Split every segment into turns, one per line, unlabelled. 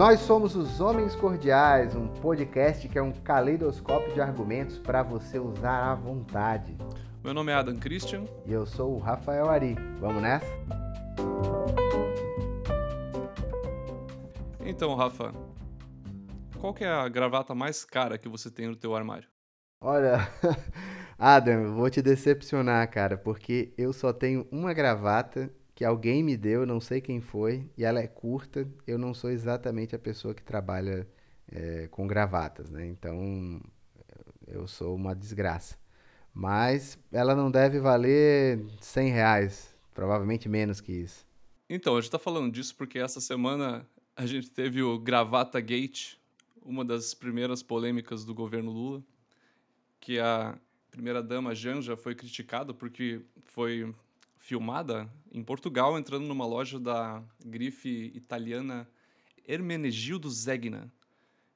Nós somos os Homens Cordiais, um podcast que é um caleidoscópio de argumentos para você usar à vontade.
Meu nome é Adam Christian.
E eu sou o Rafael Ari. Vamos nessa?
Então, Rafa, qual é a gravata mais cara que você tem no teu armário?
Olha, Adam, eu vou te decepcionar, cara, porque eu só tenho uma gravata que alguém me deu, não sei quem foi, e ela é curta. Eu não sou exatamente a pessoa que trabalha é, com gravatas, né? Então eu sou uma desgraça. Mas ela não deve valer 100 reais, provavelmente menos que isso.
Então, a gente está falando disso porque essa semana a gente teve o Gravata Gate, uma das primeiras polêmicas do governo Lula, que a primeira-dama Janja foi criticada porque foi filmada em Portugal, entrando numa loja da grife italiana Hermenegildo Zegna,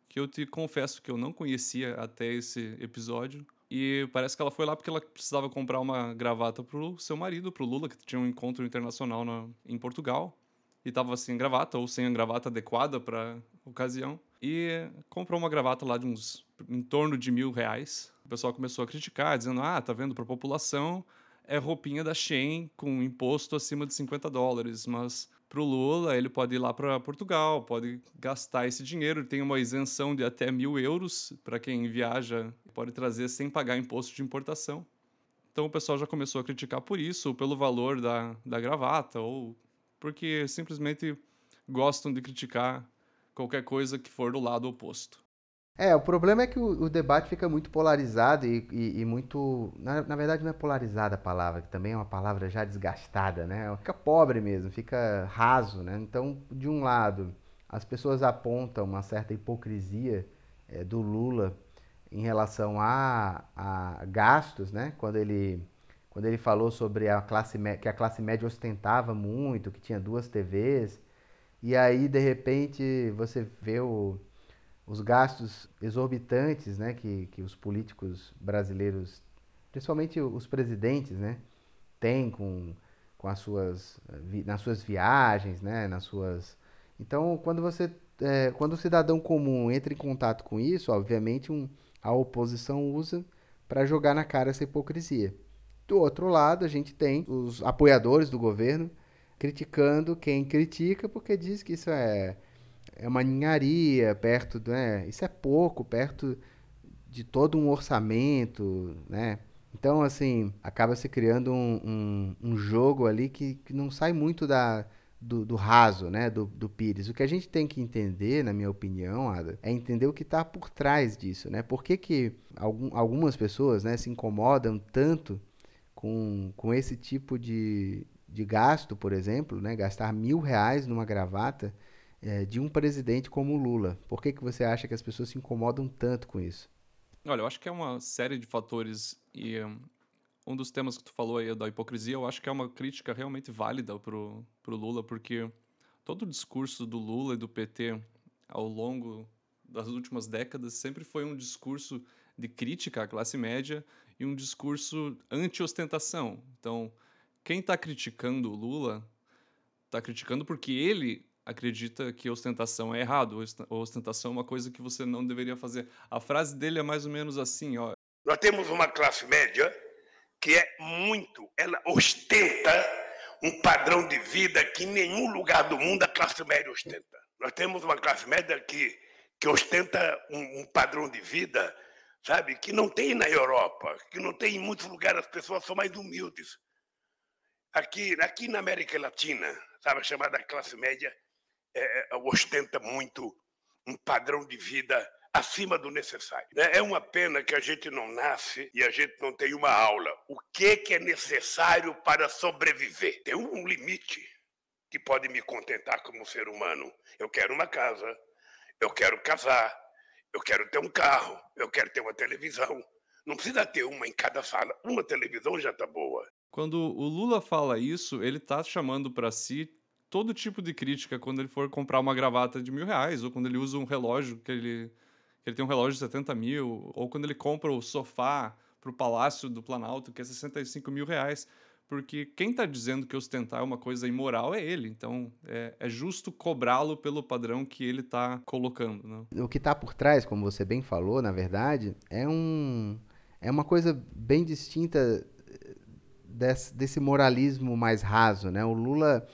que eu te confesso que eu não conhecia até esse episódio. E parece que ela foi lá porque ela precisava comprar uma gravata pro seu marido, pro Lula, que tinha um encontro internacional na, em Portugal. E tava sem gravata, ou sem a gravata adequada para ocasião. E comprou uma gravata lá de uns em torno de mil reais. O pessoal começou a criticar, dizendo: ah, tá vendo, pra população é roupinha da Shein com imposto acima de 50 dólares, mas para o Lula ele pode ir lá para Portugal, pode gastar esse dinheiro, ele tem uma isenção de até mil euros para quem viaja, pode trazer sem pagar imposto de importação. Então o pessoal já começou a criticar por isso, ou pelo valor da, da gravata, ou porque simplesmente gostam de criticar qualquer coisa que for do lado oposto.
É, o problema é que o, o debate fica muito polarizado e, e, e muito. Na, na, verdade, não é polarizada a palavra, que também é uma palavra já desgastada, né? Fica pobre mesmo, fica raso, né? Então, de um lado, as pessoas apontam uma certa hipocrisia é, do Lula em relação a, a gastos, né? Quando ele, quando ele falou sobre a classe que a classe média ostentava muito, que tinha duas TVs, e aí, de repente, você vê o os gastos exorbitantes né, que, que os políticos brasileiros, principalmente os presidentes, né, têm com, com as suas, nas suas viagens, né, nas suas... Então, quando você é, quando o cidadão comum entra em contato com isso, obviamente um, a oposição usa para jogar na cara essa hipocrisia. Do outro lado, a gente tem os apoiadores do governo criticando quem critica porque diz que isso é é uma ninharia perto, né? Isso é pouco perto de todo um orçamento, né? Então, assim, acaba se criando um, um, um jogo ali que, que não sai muito da, do, do, raso, né, do, do Pires. O que a gente tem que entender, na minha opinião, Ada, é entender o que está por trás disso, né? Por que, que algum, algumas pessoas né, se incomodam tanto com, com esse tipo de, de gasto, por exemplo, né? Gastar mil reais numa gravata é, de um presidente como o Lula. Por que, que você acha que as pessoas se incomodam tanto com isso?
Olha, eu acho que é uma série de fatores e um, dos temas que tu falou aí da hipocrisia, eu acho que é uma crítica realmente válida pro, pro Lula, porque todo o discurso do Lula e do PT ao longo das últimas décadas sempre foi um discurso de crítica à classe média e um discurso anti-ostentação. Então, quem está criticando o Lula está criticando porque ele acredita que ostentação é errado, ostentação é uma coisa que você não deveria fazer. A frase dele é mais ou menos assim, ó.
Nós temos uma classe média que é muito, ela ostenta um padrão de vida que em nenhum lugar do mundo a classe média ostenta. Nós temos uma classe média que, que ostenta um, um padrão de vida, sabe, que não tem na Europa, que não tem em muitos lugares, as pessoas são mais humildes. Aqui, aqui na América Latina, sabe, a chamada classe média, é, é, ostenta muito um padrão de vida acima do necessário. Né? É uma pena que a gente não nasce e a gente não tem uma aula. O que, que é necessário para sobreviver? Tem um limite que pode me contentar como ser humano. Eu quero uma casa, eu quero casar, eu quero ter um carro, eu quero ter uma televisão. Não precisa ter uma em cada sala. Uma televisão já está boa.
Quando o Lula fala isso, ele está chamando para si todo tipo de crítica quando ele for comprar uma gravata de mil reais, ou quando ele usa um relógio que ele, que ele tem um relógio de 70 mil, ou quando ele compra o sofá para o Palácio do Planalto, que é 65 mil reais. porque quem está dizendo que ostentar é uma coisa imoral é ele. Então é, é justo cobrá-lo pelo padrão que ele está colocando. Né?
O que está por trás, como você bem falou, na verdade, é um é uma coisa bem distinta desse, desse moralismo mais raso, né? O Lula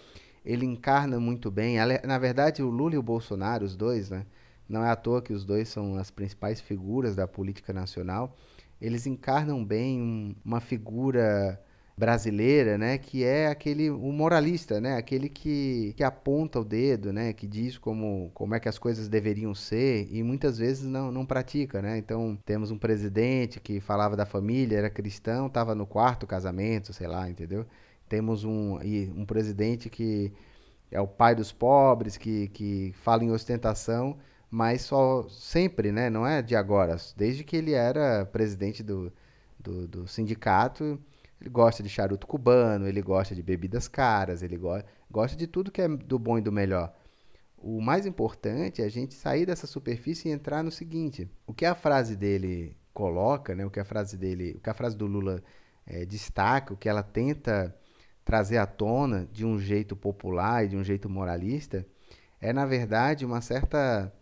ele encarna muito bem. Na verdade, o Lula e o Bolsonaro, os dois, né? Não é à toa que os dois são as principais figuras da política nacional. Eles encarnam bem um, uma figura brasileira, né, que é aquele o moralista, né, aquele que, que aponta o dedo, né, que diz como, como é que as coisas deveriam ser e muitas vezes não, não pratica, né? Então temos um presidente que falava da família, era cristão, estava no quarto casamento, sei lá, entendeu? Temos um, um presidente que é o pai dos pobres, que, que fala em ostentação, mas só sempre, né? Não é de agora, desde que ele era presidente do, do, do sindicato ele gosta de charuto cubano, ele gosta de bebidas caras, ele go gosta de tudo que é do bom e do melhor. O mais importante é a gente sair dessa superfície e entrar no seguinte: o que a frase dele coloca, né, o que a frase dele, o que a frase do Lula é, destaca, o que ela tenta trazer à tona de um jeito popular e de um jeito moralista, é na verdade uma certa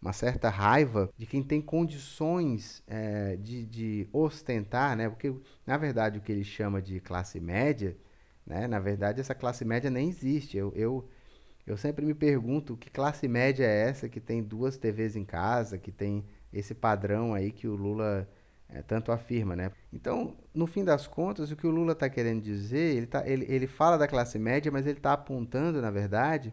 uma certa raiva de quem tem condições é, de, de, ostentar, né? Porque, na verdade, o que ele chama de classe média, né? Na verdade, essa classe média nem existe. Eu, eu, eu sempre me pergunto que classe média é essa que tem duas TVs em casa, que tem esse padrão aí que o Lula é, tanto afirma, né? Então, no fim das contas, o que o Lula está querendo dizer, ele, tá, ele, ele fala da classe média, mas ele está apontando, na verdade,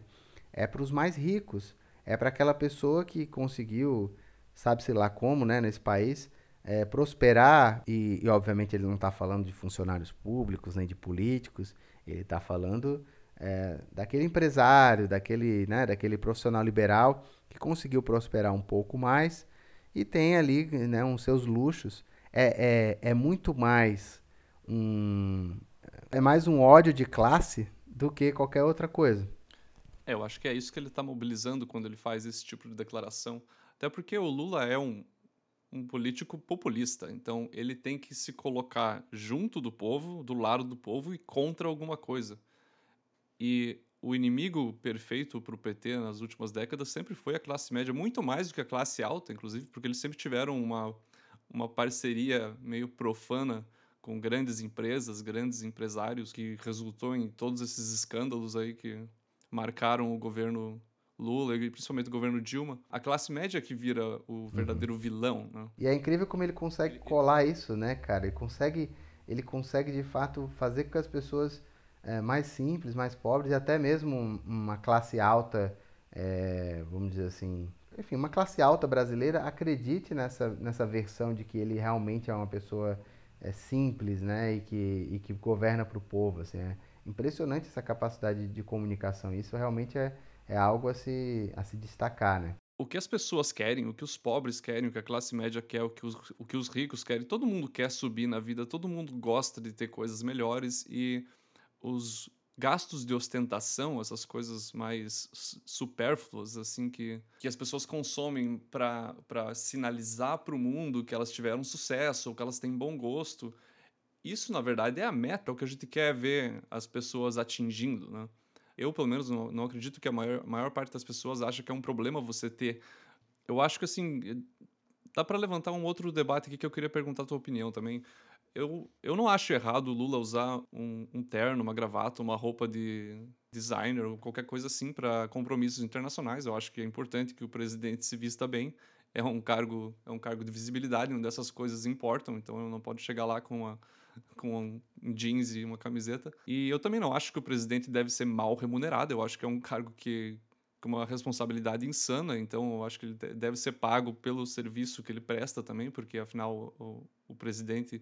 é para os mais ricos, é para aquela pessoa que conseguiu, sabe-se lá como, né, nesse país, é, prosperar, e, e, obviamente ele não está falando de funcionários públicos nem de políticos, ele está falando é, daquele empresário, daquele, né, daquele profissional liberal que conseguiu prosperar um pouco mais e tem ali né, uns seus luxos. É, é, é muito mais um. É mais um ódio de classe do que qualquer outra coisa.
É, eu acho que é isso que ele está mobilizando quando ele faz esse tipo de declaração. Até porque o Lula é um, um político populista, então ele tem que se colocar junto do povo, do lado do povo e contra alguma coisa. E o inimigo perfeito para o PT nas últimas décadas sempre foi a classe média, muito mais do que a classe alta, inclusive, porque eles sempre tiveram uma, uma parceria meio profana com grandes empresas, grandes empresários, que resultou em todos esses escândalos aí que marcaram o governo Lula e principalmente o governo Dilma, a classe média que vira o uhum. verdadeiro uhum. vilão, né?
E é incrível como ele consegue colar isso, né, cara? Ele consegue, ele consegue de fato fazer com que as pessoas é, mais simples, mais pobres e até mesmo uma classe alta, é, vamos dizer assim, enfim, uma classe alta brasileira acredite nessa, nessa versão de que ele realmente é uma pessoa é, simples, né, e que, e que governa para o povo, assim, é impressionante essa capacidade de comunicação. Isso realmente é, é algo a se, a se destacar, né?
O que as pessoas querem, o que os pobres querem, o que a classe média quer, o que os, o que os ricos querem, todo mundo quer subir na vida, todo mundo gosta de ter coisas melhores e os gastos de ostentação, essas coisas mais supérfluas, assim, que, que as pessoas consomem para sinalizar para o mundo que elas tiveram sucesso ou que elas têm bom gosto, isso, na verdade, é a meta, é o que a gente quer ver as pessoas atingindo, né? Eu, pelo menos, não, acredito que a maior, maior parte das pessoas acha que é um problema você ter. Eu acho que, assim, dá para levantar um outro debate aqui que eu queria perguntar a tua opinião também. Eu, eu não acho errado o Lula usar um, um terno, uma gravata, uma roupa de designer ou qualquer coisa assim para compromissos internacionais. Eu acho que é importante que o presidente se vista bem. É um cargo, é um cargo de visibilidade, onde essas coisas importam. Então, não pode chegar lá com uma com um jeans e uma camiseta. E eu também não acho que o presidente deve ser mal remunerado. Eu acho que é um cargo que com uma responsabilidade insana, então eu acho que ele deve ser pago pelo serviço que ele presta também, porque afinal o, o presidente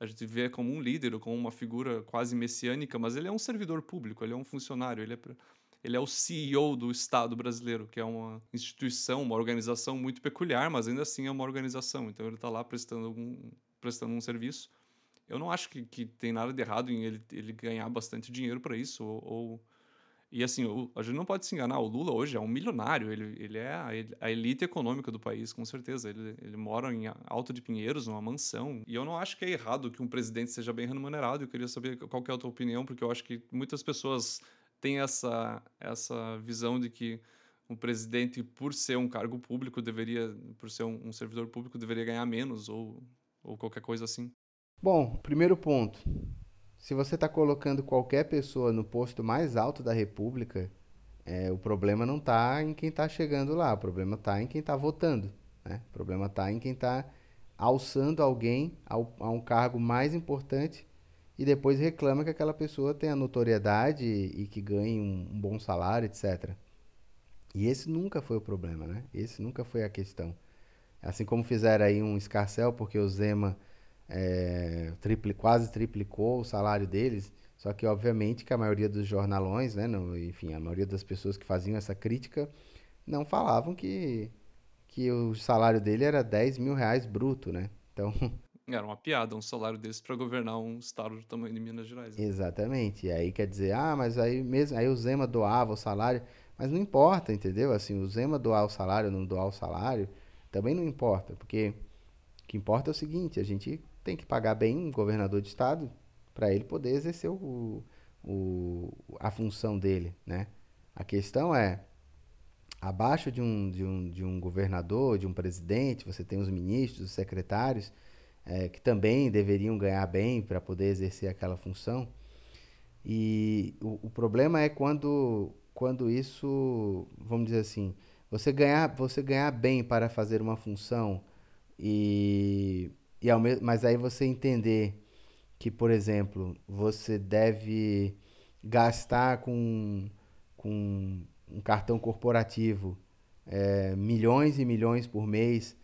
a gente vê como um líder, como uma figura quase messiânica, mas ele é um servidor público, ele é um funcionário, ele é, ele é o CEO do Estado brasileiro, que é uma instituição, uma organização muito peculiar, mas ainda assim é uma organização, então ele está lá prestando, algum, prestando um serviço. Eu não acho que, que tem nada de errado em ele, ele ganhar bastante dinheiro para isso, ou, ou, E assim, o, a gente não pode se enganar, o Lula hoje é um milionário, ele, ele é a, elite econômica do país, com certeza. Ele, ele mora em Alto de Pinheiros, numa mansão. E eu não acho que é errado que um presidente seja bem remunerado. Eu queria saber qual que é a tua opinião, porque eu acho que muitas pessoas têm essa, essa visão de que um presidente, por ser um cargo público, deveria, por ser um, um servidor público, deveria ganhar menos, ou, ou qualquer coisa assim.
Bom, primeiro ponto. Se você está colocando qualquer pessoa no posto mais alto da República, é, o problema não está em quem está chegando lá, o problema está em quem está votando. Né? O problema está em quem está alçando alguém ao, a um cargo mais importante e depois reclama que aquela pessoa tenha notoriedade e, que ganhe um, um, bom salário, etc. E esse nunca foi o problema, né? Esse nunca foi a questão. Assim como fizeram aí um escarcel porque o Zema é, tripli, quase triplicou o salário deles. Só que, obviamente, que a maioria dos jornalões, né, não, enfim, a maioria das pessoas que faziam essa crítica não falavam que, que o salário dele era 10 mil reais bruto, né? Então.
Era uma piada, um salário desse para governar um estado do tamanho de Minas Gerais.
Né? Exatamente. E aí quer dizer, ah, mas aí mesmo, aí o Zema doava o salário, mas não importa, entendeu? Assim, o Zema doar o salário, não doar o salário, também não importa, porque o que importa é o seguinte, a gente tem que pagar bem um governador de estado para ele poder exercer o, o, a função dele, né? A questão é, abaixo de um, de, um, de um governador, de um presidente, você tem os ministros, os secretários, é, que também deveriam ganhar bem para poder exercer aquela função. E o, o, problema é quando, quando isso, vamos dizer assim, você ganhar, você ganhar bem para fazer uma função e e ao mesmo, mas aí você entender que, por exemplo, você deve gastar com, com um cartão corporativo é, milhões e milhões por mês,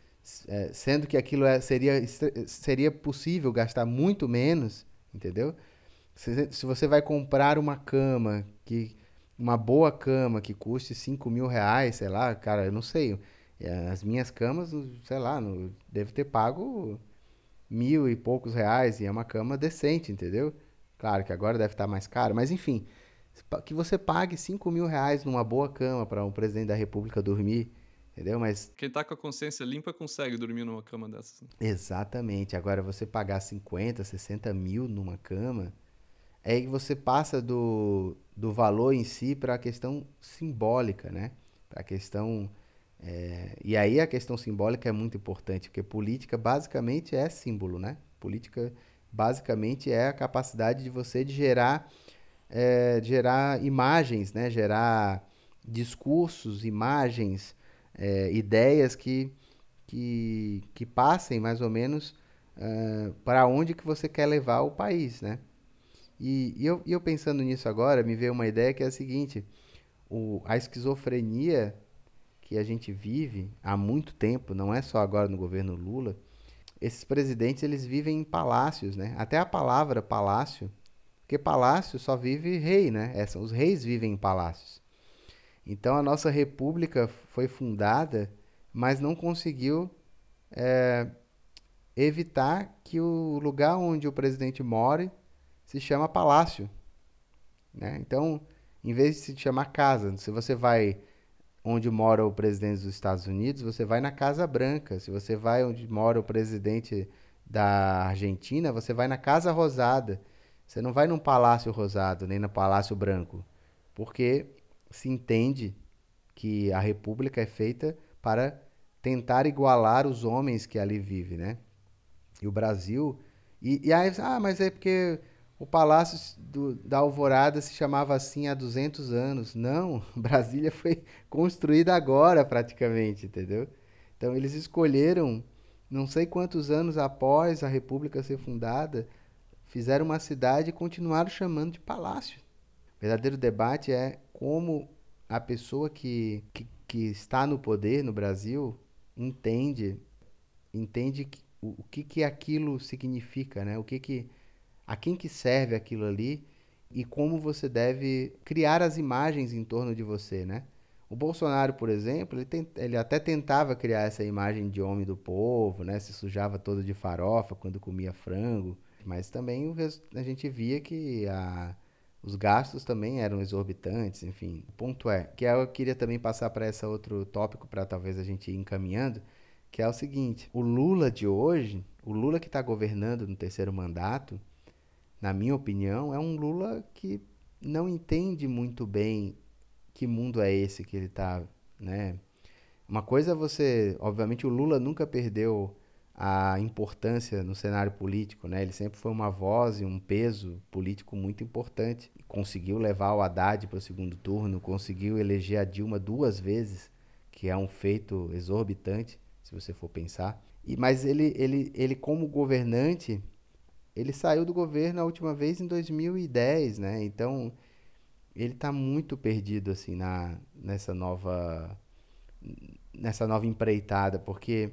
é, sendo que aquilo é, seria, seria possível gastar muito menos, entendeu? Se, se você vai comprar uma cama, que uma boa cama que custe 5 mil reais, sei lá, cara, eu não sei. É, as minhas camas, sei lá, deve ter pago mil e poucos reais e é uma cama decente, entendeu? Claro que agora deve estar mais caro, mas enfim, que você pague 5 mil reais numa boa cama para um presidente da república dormir, entendeu? Mas...
Quem tá com a consciência limpa consegue dormir numa cama dessas. Né?
Exatamente. Agora, você pagar 50, 60 mil numa cama, é que você passa do, do valor em si para a questão simbólica, né? Para a questão é, e aí a questão simbólica é muito importante, porque política basicamente é símbolo, né? Política basicamente é a capacidade de você de gerar, é, gerar imagens, né? Gerar discursos, imagens, é, ideias que, que, que passem mais ou menos uh, para onde que você quer levar o país, né? E, e, eu, e eu pensando nisso agora, me veio uma ideia que é a seguinte, o, a esquizofrenia que a gente vive há muito tempo, não é só agora no governo Lula, esses presidentes eles vivem em palácios, né? Até a palavra palácio, porque palácio só vive rei, né? Essa, os reis vivem em palácios. Então a nossa república foi fundada, mas não conseguiu é, evitar que o lugar onde o presidente more se chama palácio, né? Então, em vez de se chamar casa, se você vai onde mora o presidente dos Estados Unidos, você vai na Casa Branca. Se você vai onde mora o presidente da Argentina, você vai na Casa Rosada. Você não vai num Palácio Rosado, nem no Palácio Branco. Porque se entende que a República é feita para tentar igualar os homens que ali vivem, né? E o Brasil. E, e aí, ah, mas é porque o Palácio do, da Alvorada se chamava assim há 200 anos. Não, Brasília foi construída agora, praticamente, entendeu? Então, eles escolheram, não sei quantos anos após a República ser fundada, fizeram uma cidade e continuaram chamando de palácio. O verdadeiro debate é como a pessoa que, que, que está no poder no Brasil entende entende o, o que, que aquilo significa, né? O que que a quem que serve aquilo ali e como você deve criar as imagens em torno de você, né? O Bolsonaro, por exemplo, ele, tem, ele até tentava criar essa imagem de homem do povo, né? Se sujava todo de farofa quando comia frango, mas também a gente via que a, Os gastos também eram exorbitantes, enfim. O ponto é, que eu queria também passar para esse outro tópico, para talvez a gente ir encaminhando, que é o seguinte: o Lula de hoje, o Lula que está governando no terceiro mandato, na minha opinião, é um Lula que não entende muito bem que mundo é esse que ele está, né? Uma coisa é você, obviamente, o Lula nunca perdeu a importância no cenário político, né? Ele sempre foi uma voz e um peso político muito importante. Conseguiu levar o Haddad para o segundo turno, conseguiu eleger a Dilma duas vezes, que é um feito exorbitante, se você for pensar. E mas ele ele ele como governante, ele saiu do governo a última vez em 2010, né? Então, ele está muito perdido assim na nessa nova nessa nova empreitada, porque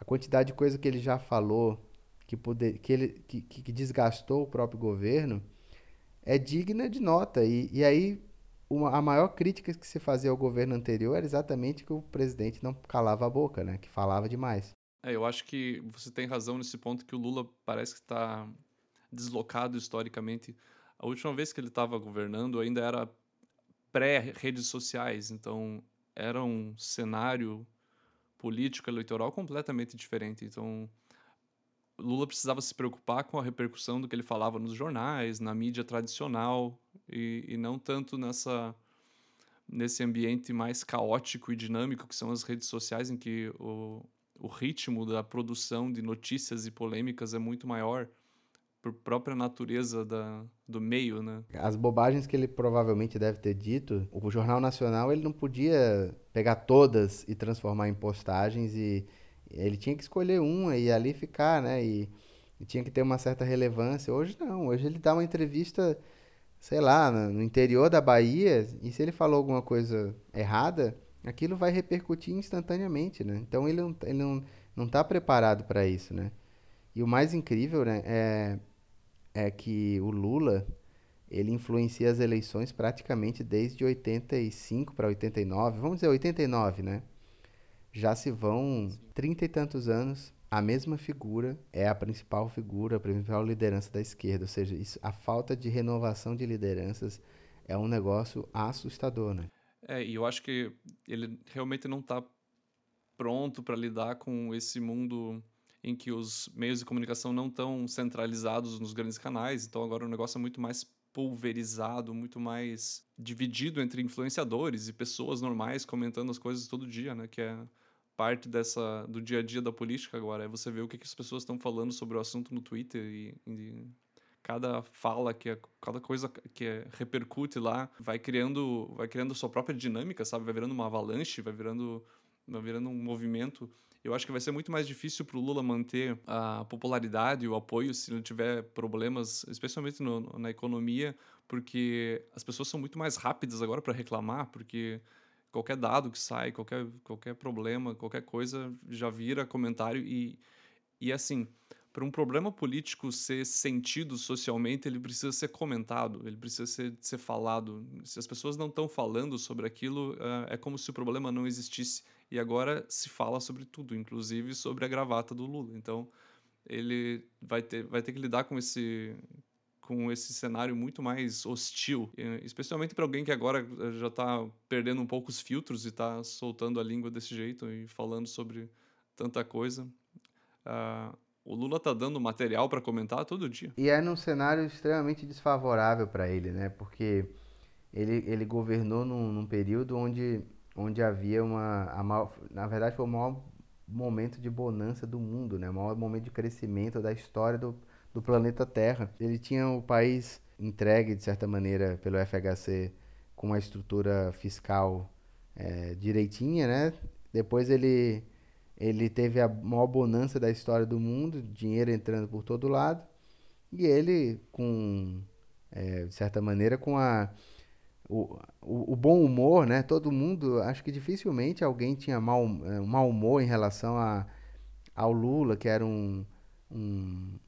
a quantidade de coisa que ele já falou que poder que ele que, que desgastou o próprio governo é digna de nota e, e aí uma, a maior crítica que se fazia ao governo anterior era exatamente que o presidente não calava a boca, né? Que falava demais.
É, eu acho que você tem razão nesse ponto que o Lula parece que está deslocado historicamente a última vez que ele estava governando ainda era pré-redes sociais, então era um cenário político eleitoral completamente diferente. Então, Lula precisava se preocupar com a repercussão do que ele falava nos jornais, na mídia tradicional e, e não tanto nessa nesse ambiente mais caótico e dinâmico que são as redes sociais, em que o, o ritmo da produção de notícias e polêmicas é muito maior por própria natureza da, do meio, né?
As bobagens que ele provavelmente deve ter dito, o Jornal Nacional ele não podia pegar todas e transformar em postagens e ele tinha que escolher uma e ali ficar, né? E, e tinha que ter uma certa relevância. Hoje não, hoje ele dá uma entrevista, sei lá, no interior da Bahia e se ele falou alguma coisa errada, aquilo vai repercutir instantaneamente, né? Então ele não, ele não, não tá preparado para isso, né? E o mais incrível, né, é, é que o Lula ele influencia as eleições praticamente desde 85 para 89, vamos dizer 89, né? Já se vão trinta e tantos anos, a mesma figura é a principal figura, a principal liderança da esquerda, ou seja, isso, a falta de renovação de lideranças é um negócio assustador, né?
É, e eu acho que ele realmente não está pronto para lidar com esse mundo em que os meios de comunicação não estão centralizados nos grandes canais, então agora o negócio é muito mais pulverizado, muito mais dividido entre influenciadores e pessoas normais comentando as coisas todo dia, né? Que é parte dessa do dia a dia da política agora. É você ver o que, que as pessoas estão falando sobre o assunto no Twitter e, e cada fala que é, cada coisa que é, repercute lá vai criando vai criando sua própria dinâmica, sabe? Vai virando uma avalanche, vai virando vai virando um movimento eu acho que vai ser muito mais difícil para o Lula manter a popularidade e o apoio se ele tiver problemas, especialmente no, na economia, porque as pessoas são muito mais rápidas agora para reclamar, porque qualquer dado que sai, qualquer, qualquer problema, qualquer coisa já vira comentário e, e assim, para um problema político ser sentido socialmente, ele precisa ser comentado, ele precisa ser, ser falado. Se as pessoas não estão falando sobre aquilo, é como se o problema não existisse. E agora se fala sobre tudo, inclusive sobre a gravata do Lula. Então, ele vai ter, vai ter que lidar com esse com esse cenário muito mais hostil, especialmente para alguém que agora eh, já está perdendo um pouco os filtros e está soltando a língua desse jeito e falando sobre tanta coisa. Uh, o Lula tá dando material para comentar todo dia.
E é num cenário extremamente desfavorável para ele, né? Porque ele, ele governou num, num período onde onde havia uma. Maior, na verdade, foi o maior momento de bonança do mundo, né? o maior momento de crescimento da história do, do planeta Terra. Ele tinha o país entregue, de certa maneira, pelo FHC com uma estrutura fiscal é, direitinha, né? Depois ele, ele teve a maior bonança da história do mundo, dinheiro entrando por todo lado, e ele, com, é, de certa maneira, com a o, o, o, bom humor, né? Todo mundo, acho que dificilmente alguém tinha mau, um mau humor em relação a, ao Lula, que era um, um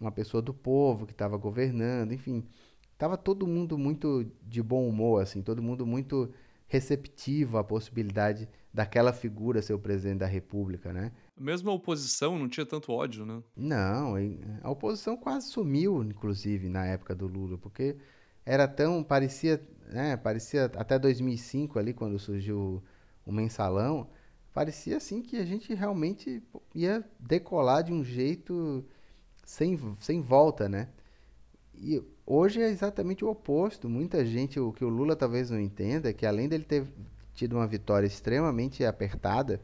uma pessoa do povo que estava governando, enfim, estava todo mundo muito de bom humor, assim, todo mundo muito receptivo à possibilidade daquela figura ser o presidente da República, né?
Mesmo a oposição não tinha tanto ódio, né?
Não, a oposição quase sumiu, inclusive, na época do Lula, porque era tão parecia, né, parecia até 2005 ali quando surgiu o mensalão, parecia assim que a gente realmente ia decolar de um jeito sem, sem volta, né? E hoje é exatamente o oposto. Muita gente, o que o Lula talvez não entenda, é que além dele ter tido uma vitória extremamente apertada,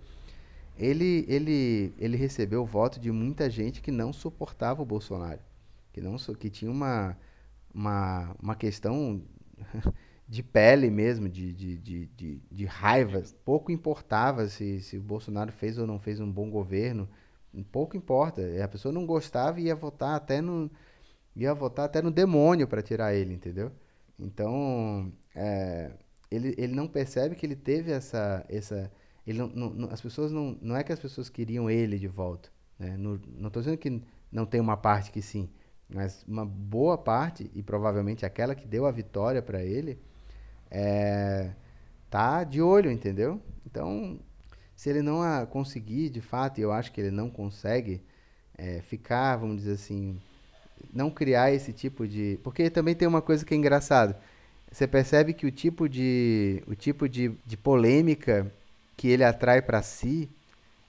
ele, ele, ele recebeu o voto de muita gente que não suportava o Bolsonaro, que, não, que tinha uma, uma, uma questão de pele mesmo, de, de, de, de, de raiva. Pouco importava se, se o Bolsonaro fez ou não fez um bom governo, pouco importa. A pessoa não gostava e ia votar até no, ia votar até no demônio para tirar ele, entendeu? Então, é, ele, ele não percebe que ele teve essa. essa ele não, não, as pessoas não. Não é que as pessoas queriam ele de volta. Né? No, não estou dizendo que não tem uma parte que sim, mas uma boa parte, e provavelmente aquela que deu a vitória para ele, é, tá de olho, entendeu? Então, se ele não conseguir, de fato, e eu acho que ele não consegue é, ficar, vamos dizer assim, não criar esse tipo de. Porque também tem uma coisa que é engraçado. Você percebe que o tipo de, o tipo de, de polêmica que ele atrai para si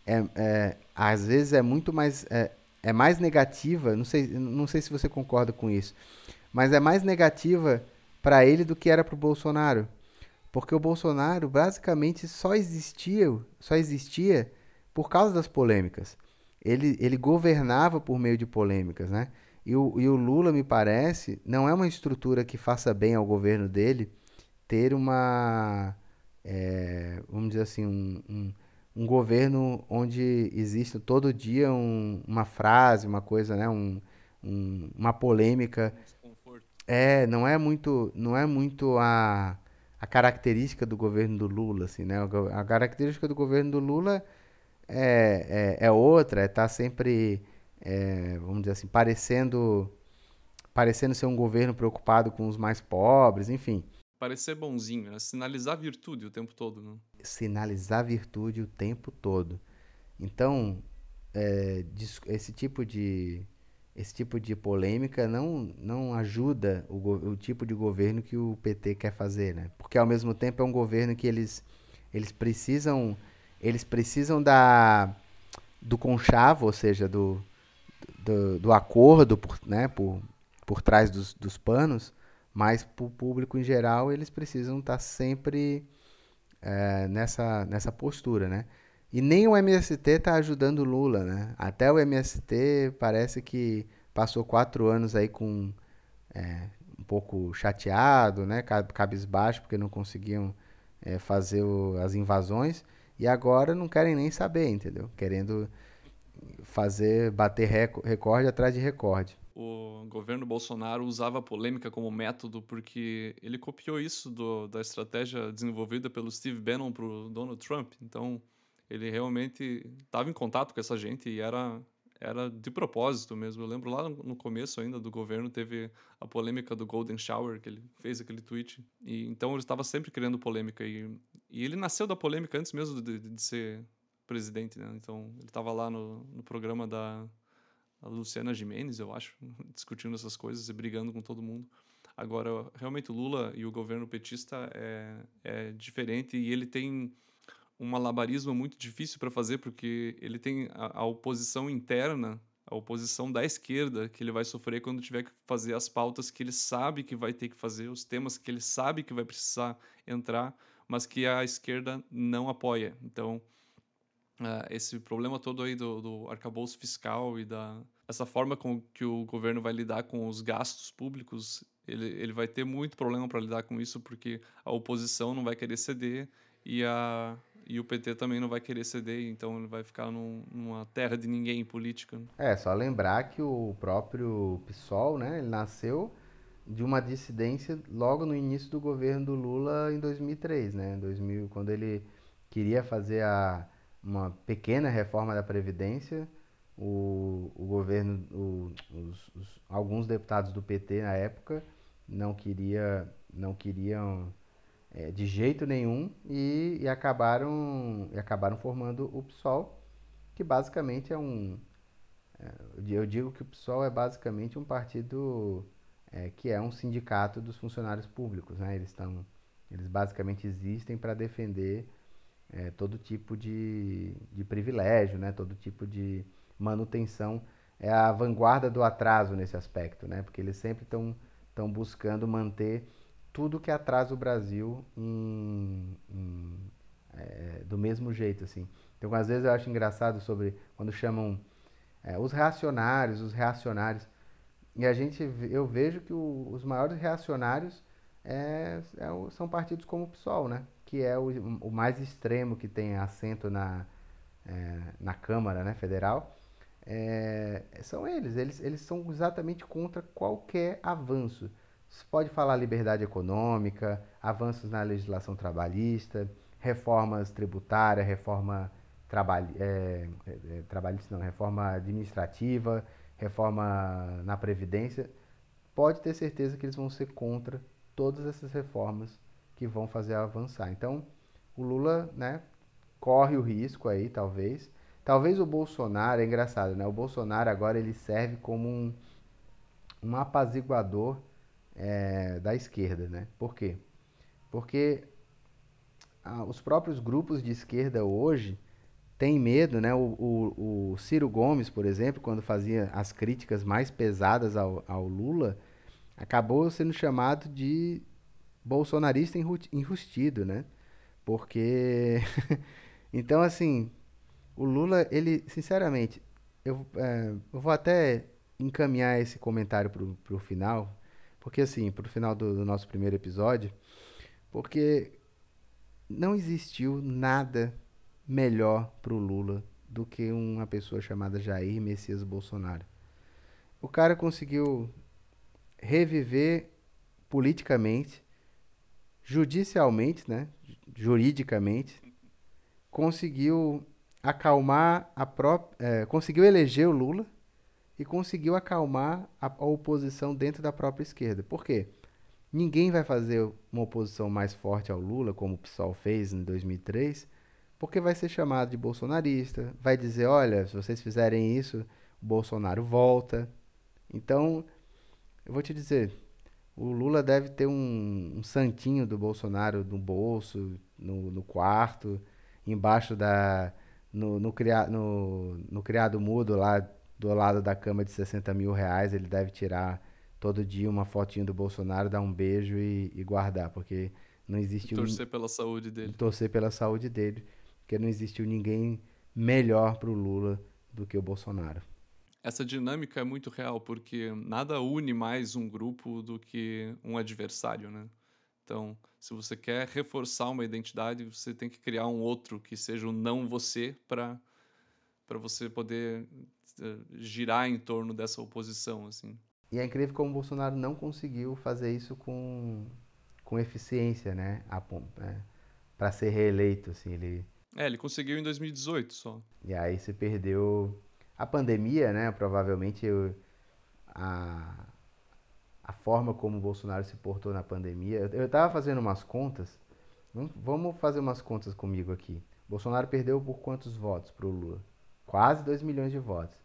é, é, às vezes é muito mais é, é mais negativa. Não sei, não sei se você concorda com isso, mas é mais negativa para ele do que era para o Bolsonaro, porque o Bolsonaro basicamente só existia, só existia por causa das polêmicas. Ele, ele governava por meio de polêmicas, né? E o, e o Lula, me parece, não é uma estrutura que faça bem ao governo dele ter uma, é, vamos dizer assim, um, um, um, governo onde existe todo dia um, uma frase, uma coisa, né, um, uma polêmica. É, não é muito, não é muito a, a característica do governo do Lula, assim, né? A característica do governo do Lula é, é, é outra, é estar tá sempre é, vamos dizer assim, parecendo, parecendo ser um governo preocupado com os mais pobres, enfim.
Parecer bonzinho, né? sinalizar virtude o tempo todo. Né?
Sinalizar virtude o tempo todo. Então, é, esse tipo de esse tipo de polêmica não, não ajuda o, o, tipo de governo que o PT quer fazer, né? Porque ao mesmo tempo é um governo que eles, eles precisam eles precisam da do conchavo, ou seja, do, do, do acordo por, né, por, por trás dos, dos panos, mas para o público em geral eles precisam estar tá sempre é, nessa, nessa postura, né? E nem o MST está ajudando o Lula, né? Até o MST parece que passou quatro anos aí com é, um pouco chateado, né? Cabisbaixo porque não conseguiam é, fazer o, as invasões e agora não querem nem saber, entendeu? Querendo fazer, bater recorde atrás de recorde.
O governo Bolsonaro usava a polêmica como método porque ele copiou isso do, da estratégia desenvolvida pelo Steve Bannon para o Donald Trump. Então, ele realmente estava em contato com essa gente e era era de propósito mesmo. Eu lembro lá no começo ainda do governo teve a polêmica do Golden Shower, que ele fez aquele tweet. E então ele estava sempre criando polêmica e, e ele nasceu da polêmica antes mesmo de, de ser presidente, né? Então, ele estava lá no, no programa da Luciana Jimenez, eu acho, discutindo essas coisas e brigando com todo mundo. Agora, realmente, o Lula e o governo petista é, é diferente e ele tem um malabarismo muito difícil para fazer, porque ele tem a, a, oposição interna, a oposição da esquerda, que ele vai sofrer quando tiver que fazer as pautas que ele sabe que vai ter que fazer, os temas que ele sabe que vai precisar entrar, mas que a esquerda não apoia. Então, uh, esse problema todo aí do, do arcabouço fiscal e da essa forma com que o governo vai lidar com os gastos públicos, ele, ele vai ter muito problema para lidar com isso, porque a oposição não vai querer ceder e, a, e o PT também não vai querer ceder, então ele vai ficar num, numa terra de ninguém política. Né?
É, só lembrar que o próprio PSOL, né, ele nasceu de uma dissidência logo no início do governo do Lula em 2003, né, 2000, quando ele queria fazer a uma pequena reforma da Previdência. O, o governo, o, os, os, alguns deputados do PT na época não, queria, não queriam é, de jeito nenhum e, e, acabaram, e acabaram formando o PSOL, que basicamente é um. É, eu digo que o PSOL é basicamente um partido é, que é um sindicato dos funcionários públicos. Né? Eles, estão, eles basicamente existem para defender é, todo tipo de, de privilégio, né? todo tipo de manutenção. É a vanguarda do atraso nesse aspecto, né? porque eles sempre estão buscando manter tudo que atrasa o Brasil em, em, é, do mesmo jeito. assim. Então, às vezes eu acho engraçado sobre quando chamam é, os reacionários, os reacionários. E a gente, eu vejo que o, os maiores reacionários é, é, são partidos como o PSOL, né? Que é o, o mais extremo que tem assento na, é, na Câmara né, Federal. É, são eles. eles. Eles são exatamente contra qualquer avanço. Você pode falar liberdade econômica, avanços na legislação trabalhista, reformas tributárias, reforma é, trabalhista, não, reforma administrativa, reforma na Previdência, pode ter certeza que eles vão ser contra todas essas reformas que vão fazer avançar. Então, o Lula, né, corre o risco aí, talvez. Talvez o Bolsonaro, é engraçado, né? O Bolsonaro agora ele serve como um, um apaziguador é, da esquerda, né? Por quê? Porque ah, os próprios grupos de esquerda hoje tem medo, né? O, o, o, Ciro Gomes, por exemplo, quando fazia as críticas mais pesadas ao, ao Lula, acabou sendo chamado de bolsonarista enrustido, né? Porque, então, assim, o Lula, ele, sinceramente, eu, é, eu vou até encaminhar esse comentário para o final, porque, assim, para o final do, do nosso primeiro episódio, porque não existiu nada melhor para o Lula do que uma pessoa chamada Jair Messias Bolsonaro. O cara conseguiu reviver politicamente, judicialmente, né, juridicamente, conseguiu acalmar a própria, é, conseguiu eleger o Lula e conseguiu acalmar a, a oposição dentro da própria esquerda. Por quê? Ninguém vai fazer uma oposição mais forte ao Lula, como o PSOL fez em 2003, porque vai ser chamado de bolsonarista, vai dizer, olha, se vocês fizerem isso, o Bolsonaro volta. Então, eu vou te dizer, o Lula deve ter um, um santinho do Bolsonaro no bolso, no, no quarto, embaixo da. No, no, cria, no, no criado mudo lá do lado da cama de 60 mil reais, ele deve tirar todo dia uma fotinho do Bolsonaro, dar um beijo e, e guardar, porque não existe
torcer um, pela saúde dele.
Torcer pela saúde dele porque não existiu ninguém melhor para o Lula do que o Bolsonaro.
Essa dinâmica é muito real, porque nada une mais um grupo do que um adversário, né? Então, se você quer reforçar uma identidade, você tem que criar um outro que seja o não você para para você poder uh, girar em torno dessa oposição, assim.
E é incrível como o Bolsonaro não conseguiu fazer isso com, com eficiência, né? É, para ser reeleito, assim, ele
é, ele conseguiu em 2018 só.
E aí se perdeu a pandemia, né? Provavelmente a, a forma como o Bolsonaro se portou na pandemia. Eu estava fazendo umas contas. Vamos fazer umas contas comigo aqui. Bolsonaro perdeu por quantos votos para o Lula? Quase 2 milhões de votos.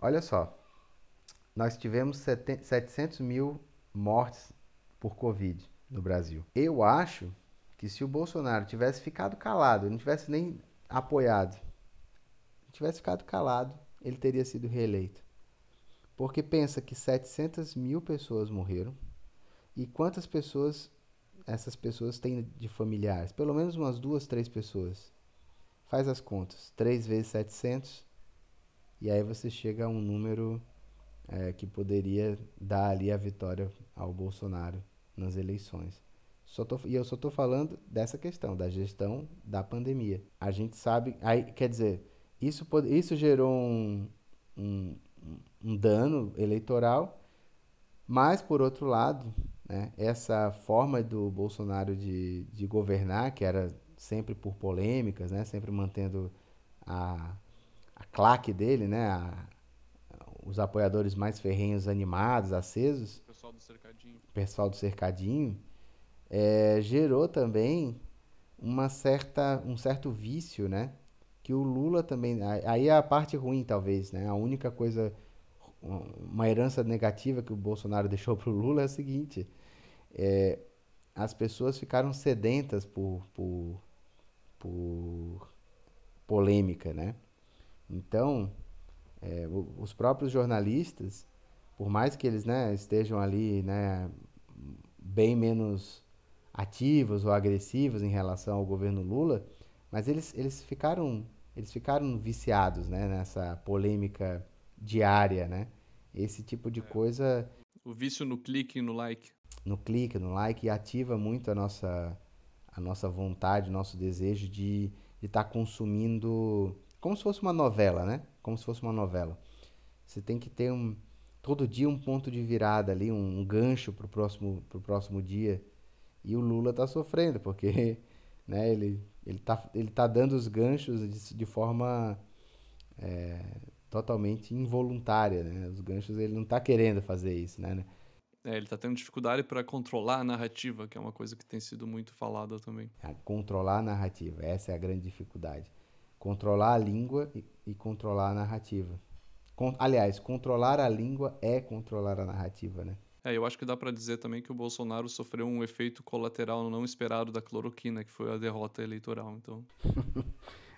Olha só. Nós tivemos 700 mil mortes por Covid no Brasil. Eu acho que se o Bolsonaro tivesse ficado calado, não tivesse nem apoiado, tivesse ficado calado, ele teria sido reeleito. Porque pensa que 700 mil pessoas morreram e quantas pessoas essas pessoas têm de familiares? Pelo menos umas duas, três pessoas. Faz as contas. 3 vezes 700 e aí você chega a um número é, que poderia dar ali a vitória ao Bolsonaro nas eleições. Só tô, e eu só estou falando dessa questão, da gestão da pandemia. A gente sabe. Aí, quer dizer, isso, isso gerou um, um, um dano eleitoral, mas, por outro lado, né, essa forma do Bolsonaro de, de governar, que era sempre por polêmicas, né, sempre mantendo a, a claque dele, né, a, os apoiadores mais ferrenhos animados, acesos.
Pessoal do cercadinho.
Pessoal do cercadinho é, gerou também uma certa, um certo vício, né? Que o Lula também. Aí é a parte ruim, talvez, né? A única coisa uma herança negativa que o Bolsonaro deixou para o Lula é o seguinte: é, as pessoas ficaram sedentas por, por, por polêmica, né? Então, é, os próprios jornalistas, por mais que eles né, estejam ali né, bem menos ativos ou agressivos em relação ao governo Lula, mas eles, eles ficaram eles ficaram viciados né, nessa polêmica diária, né? Esse tipo de é. coisa.
O vício no clique e no like.
No clique, no like, ativa muito a nossa, a nossa vontade, nosso desejo de estar tá consumindo como se fosse uma novela, né? Como se fosse uma novela. Você tem que ter um, todo dia um ponto de virada ali, um, um gancho para o próximo, pro próximo dia. E o Lula está sofrendo, porque né, ele ele tá, ele tá dando os ganchos de, de forma é, totalmente involuntária, né? Os ganchos ele não está querendo fazer isso, né?
É, ele está tendo dificuldade para controlar a narrativa, que é uma coisa que tem sido muito falada também.
É, controlar a narrativa, essa é a grande dificuldade. Controlar a língua e, e controlar a narrativa. Con aliás, controlar a língua é controlar a narrativa, né?
É, eu acho que dá para dizer também que o Bolsonaro sofreu um efeito colateral não esperado da cloroquina, que foi a derrota eleitoral, então.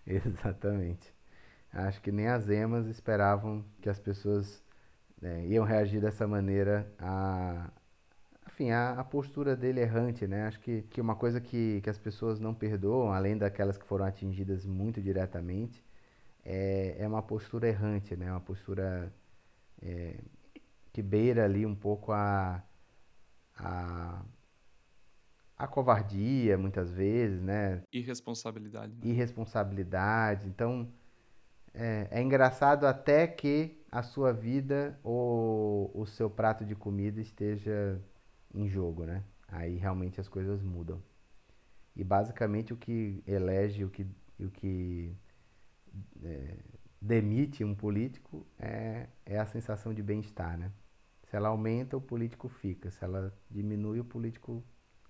Exatamente. Acho que nem as emas esperavam que as pessoas né, iam reagir dessa maneira a, enfim, a, a, postura dele errante, né? Acho que, que uma coisa que, que as pessoas não perdoam, além daquelas que foram atingidas muito diretamente, é, é uma postura errante, né? Uma postura é, que beira ali um pouco a, a, a covardia, muitas vezes, né?
Irresponsabilidade. Né?
Irresponsabilidade. Então, é, é engraçado até que a sua vida ou o seu prato de comida esteja em jogo, né? Aí realmente as coisas mudam. E basicamente o que elege, o que, o que é, demite um político é, é a sensação de bem-estar, né? Se ela aumenta, o político fica. Se ela diminui, o político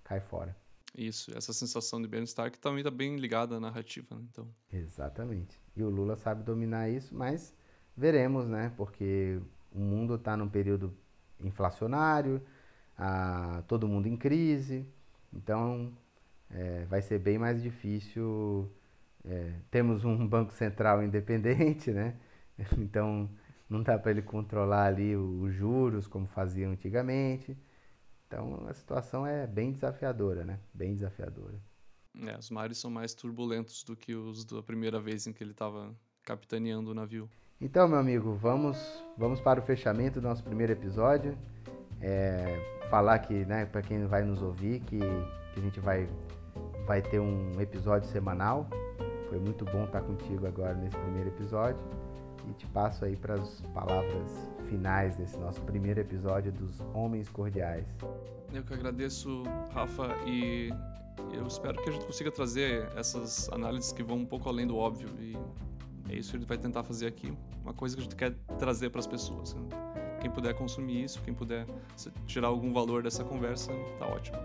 cai fora.
Isso, essa sensação de bem-estar que também está bem ligada à narrativa, né? então.
Exatamente. E o Lula sabe dominar isso, mas veremos, né? Porque o mundo está num período inflacionário, a, todo mundo em crise, então é, vai ser bem mais difícil. É, temos um banco central independente, né? Então não dá para ele controlar ali os juros como fazia antigamente. Então a situação é bem desafiadora, né? Bem desafiadora.
É, os mares são mais turbulentos do que os da primeira vez em que ele estava capitaneando o navio.
Então, meu amigo, vamos, vamos para o fechamento do nosso primeiro episódio. É, falar que, né, para quem vai nos ouvir, que, que a gente vai, vai ter um episódio semanal. Foi muito bom estar contigo agora nesse primeiro episódio. E te passo aí para as palavras finais desse nosso primeiro episódio dos Homens Cordiais.
Eu que agradeço, Rafa, e eu espero que a gente consiga trazer essas análises que vão um pouco além do óbvio. E é isso que a gente vai tentar fazer aqui. Uma coisa que a gente quer trazer para as pessoas. Né? Quem puder consumir isso, quem puder tirar algum valor dessa conversa, tá ótimo.